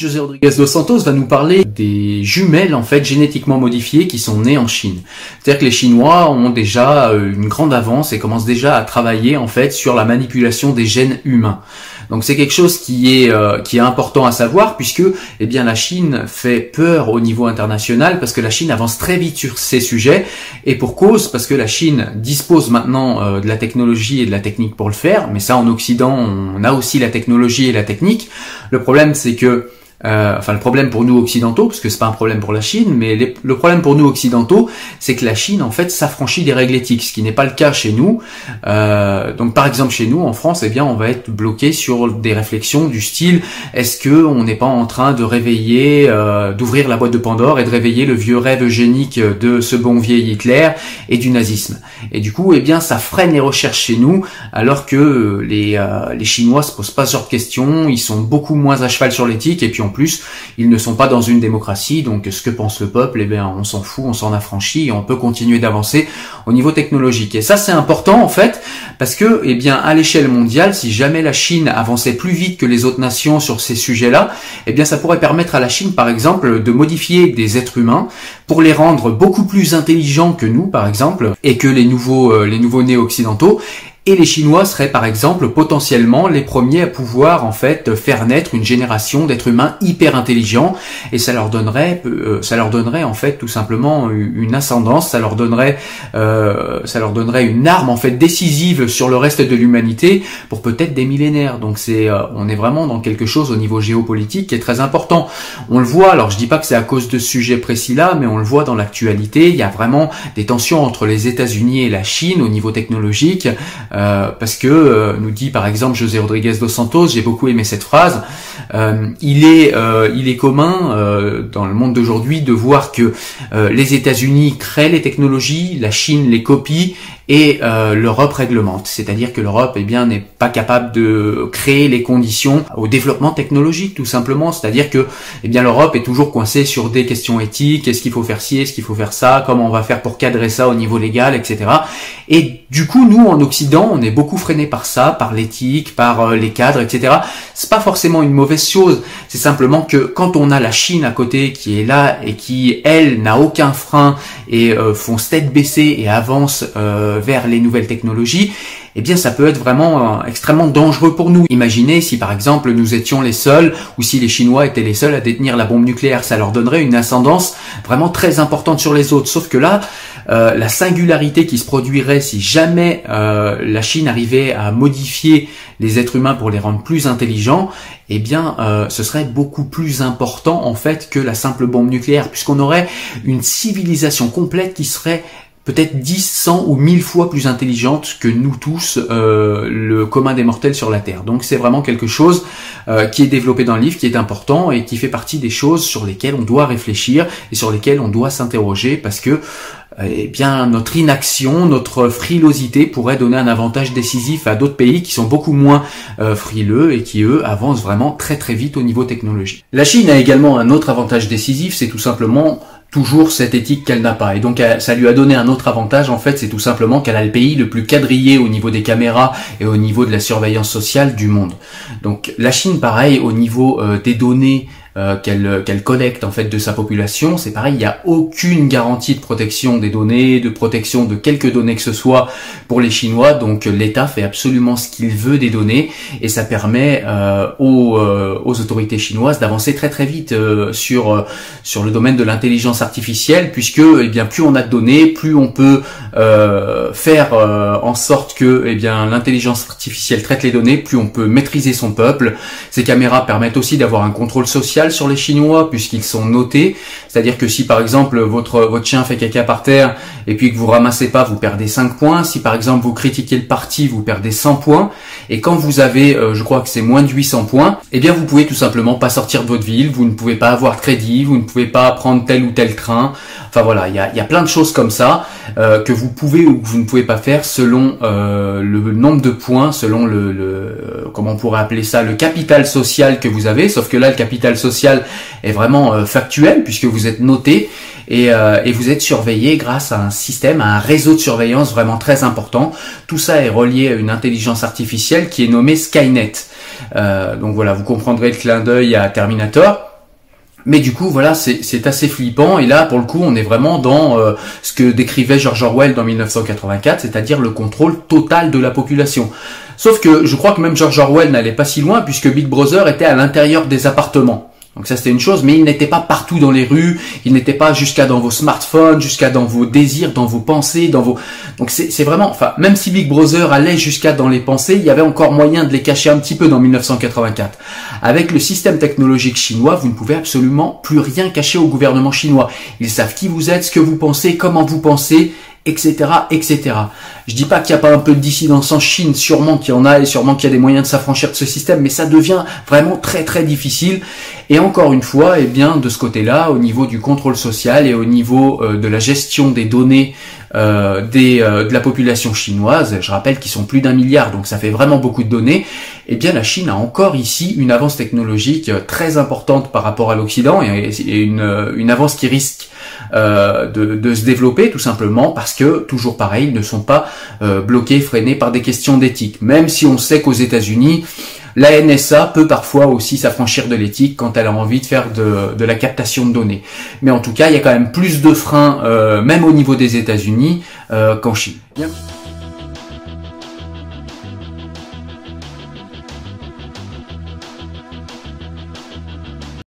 José Rodriguez dos Santos va nous parler des jumelles en fait génétiquement modifiées qui sont nées en Chine. C'est-à-dire que les Chinois ont déjà euh, une grande avance et commencent déjà à travailler en fait sur la manipulation des gènes humains. Donc c'est quelque chose qui est euh, qui est important à savoir puisque eh bien la Chine fait peur au niveau international parce que la Chine avance très vite sur ces sujets et pour cause parce que la Chine dispose maintenant euh, de la technologie et de la technique pour le faire, mais ça en Occident on a aussi la technologie et la technique. Le problème c'est que euh, enfin, le problème pour nous occidentaux, parce que c'est pas un problème pour la Chine, mais le problème pour nous occidentaux, c'est que la Chine en fait s'affranchit des règles éthiques, ce qui n'est pas le cas chez nous. Euh, donc, par exemple, chez nous, en France, eh bien, on va être bloqué sur des réflexions du style est-ce que on n'est pas en train de réveiller, euh, d'ouvrir la boîte de Pandore et de réveiller le vieux rêve eugénique de ce bon vieil Hitler et du nazisme? Et du coup, eh bien, ça freine les recherches chez nous, alors que les les Chinois se posent pas ce genre de questions, ils sont beaucoup moins à cheval sur l'éthique et puis on plus, ils ne sont pas dans une démocratie, donc ce que pense le peuple, eh bien, on s'en fout, on s'en affranchit on peut continuer d'avancer au niveau technologique. Et ça, c'est important en fait, parce que, eh bien, à l'échelle mondiale, si jamais la Chine avançait plus vite que les autres nations sur ces sujets-là, eh bien, ça pourrait permettre à la Chine, par exemple, de modifier des êtres humains pour les rendre beaucoup plus intelligents que nous, par exemple, et que les nouveaux, euh, les nouveaux nés occidentaux, et les Chinois seraient par exemple potentiellement les premiers à pouvoir en fait faire naître une génération d'êtres humains hyper intelligents et ça leur donnerait euh, ça leur donnerait en fait tout simplement une ascendance, ça leur donnerait euh, ça leur donnerait une arme en fait décisive sur le reste de l'humanité pour peut-être des millénaires. Donc c'est euh, on est vraiment dans quelque chose au niveau géopolitique qui est très important. On le voit, alors je dis pas que c'est à cause de ce sujet précis là, mais on le voit dans l'actualité, il y a vraiment des tensions entre les États-Unis et la Chine au niveau technologique. Euh, parce que euh, nous dit par exemple José Rodriguez dos Santos, j'ai beaucoup aimé cette phrase. Euh, il est il est commun dans le monde d'aujourd'hui de voir que les États-Unis créent les technologies, la Chine les copie et euh, l'Europe réglemente. C'est-à-dire que l'Europe eh bien n'est pas capable de créer les conditions au développement technologique tout simplement. C'est-à-dire que eh bien l'Europe est toujours coincée sur des questions éthiques. Est-ce qu'il faut faire ci, est-ce qu'il faut faire ça, comment on va faire pour cadrer ça au niveau légal, etc. Et du coup, nous en Occident, on est beaucoup freiné par ça, par l'éthique, par euh, les cadres, etc. C'est pas forcément une mauvaise chose. C'est simplement que quand on a la Chine à côté qui est là et qui elle n'a aucun frein et euh, fonce tête baissée et avance euh, vers les nouvelles technologies, eh bien ça peut être vraiment euh, extrêmement dangereux pour nous. Imaginez si par exemple nous étions les seuls ou si les Chinois étaient les seuls à détenir la bombe nucléaire, ça leur donnerait une ascendance vraiment très importante sur les autres. Sauf que là, euh, la singularité qui se produirait si jamais euh, la Chine arrivait à modifier les êtres humains pour les rendre plus intelligents, eh bien, ce serait beaucoup plus important en fait que la simple bombe nucléaire, puisqu'on aurait une civilisation complète qui serait peut-être 10, 100 ou 1000 fois plus intelligente que nous tous, euh, le commun des mortels sur la Terre. Donc c'est vraiment quelque chose euh, qui est développé dans le livre, qui est important et qui fait partie des choses sur lesquelles on doit réfléchir et sur lesquelles on doit s'interroger parce que eh bien notre inaction, notre frilosité pourrait donner un avantage décisif à d'autres pays qui sont beaucoup moins euh, frileux et qui eux avancent vraiment très très vite au niveau technologique. La Chine a également un autre avantage décisif, c'est tout simplement toujours cette éthique qu'elle n'a pas. Et donc ça lui a donné un autre avantage en fait, c'est tout simplement qu'elle a le pays le plus quadrillé au niveau des caméras et au niveau de la surveillance sociale du monde. Donc la Chine pareil au niveau euh, des données euh, qu'elle qu'elle collecte en fait de sa population, c'est pareil, il n'y a aucune garantie de protection des données, de protection de quelques données que ce soit pour les Chinois. Donc l'État fait absolument ce qu'il veut des données et ça permet euh, aux, euh, aux, autorités chinoises d'avancer très très vite sur sur le domaine de l'intelligence artificielle, puisque eh bien plus on a de données, plus on peut faire en sorte que eh bien l'intelligence artificielle traite les données, plus on peut maîtriser son peuple. Ces caméras permettent aussi d'avoir un contrôle social sur les Chinois puisqu'ils sont notés. C'est-à-dire que si par exemple votre votre chien fait caca par terre et puis que vous ramassez pas, vous perdez 5 points. Si par exemple vous critiquez le parti, vous perdez 100 points. Et quand vous avez, euh, je crois que c'est moins de 800 points, eh bien vous pouvez tout simplement pas sortir de votre ville, vous ne pouvez pas avoir de crédit, vous ne pouvez pas prendre tel ou tel train. Enfin voilà, il y a, y a plein de choses comme ça euh, que vous pouvez ou que vous ne pouvez pas faire selon euh, le nombre de points, selon le, le, comment on pourrait appeler ça, le capital social que vous avez. Sauf que là, le capital social est vraiment factuel puisque vous êtes noté et, et vous êtes surveillé grâce à un système, à un réseau de surveillance vraiment très important. Tout ça est relié à une intelligence artificielle qui est nommée Skynet. Euh, donc voilà, vous comprendrez le clin d'œil à Terminator. Mais du coup, voilà, c'est assez flippant. Et là, pour le coup, on est vraiment dans euh, ce que décrivait George Orwell dans 1984, c'est-à-dire le contrôle total de la population. Sauf que je crois que même George Orwell n'allait pas si loin, puisque Big Brother était à l'intérieur des appartements. Donc ça c'était une chose, mais il n'était pas partout dans les rues, il n'était pas jusqu'à dans vos smartphones, jusqu'à dans vos désirs, dans vos pensées, dans vos... Donc c'est vraiment, enfin, même si Big Brother allait jusqu'à dans les pensées, il y avait encore moyen de les cacher un petit peu dans 1984. Avec le système technologique chinois, vous ne pouvez absolument plus rien cacher au gouvernement chinois. Ils savent qui vous êtes, ce que vous pensez, comment vous pensez, etc., etc. Je dis pas qu'il n'y a pas un peu de dissidence en Chine, sûrement qu'il y en a et sûrement qu'il y a des moyens de s'affranchir de ce système, mais ça devient vraiment très très difficile. Et encore une fois, eh bien, de ce côté-là, au niveau du contrôle social et au niveau euh, de la gestion des données euh, des, euh, de la population chinoise, je rappelle qu'ils sont plus d'un milliard, donc ça fait vraiment beaucoup de données, eh bien la Chine a encore ici une avance technologique très importante par rapport à l'Occident et, une, une avance qui risque de, de, se développer tout simplement parce que, toujours pareil, ils ne sont pas euh, bloqués, freinés par des questions d'éthique. Même si on sait qu'aux États-Unis, la NSA peut parfois aussi s'affranchir de l'éthique quand elle a envie de faire de, la captation de données. Mais en tout cas, il y a quand même plus de freins, euh, même au niveau des États-Unis, euh, qu'en Chine.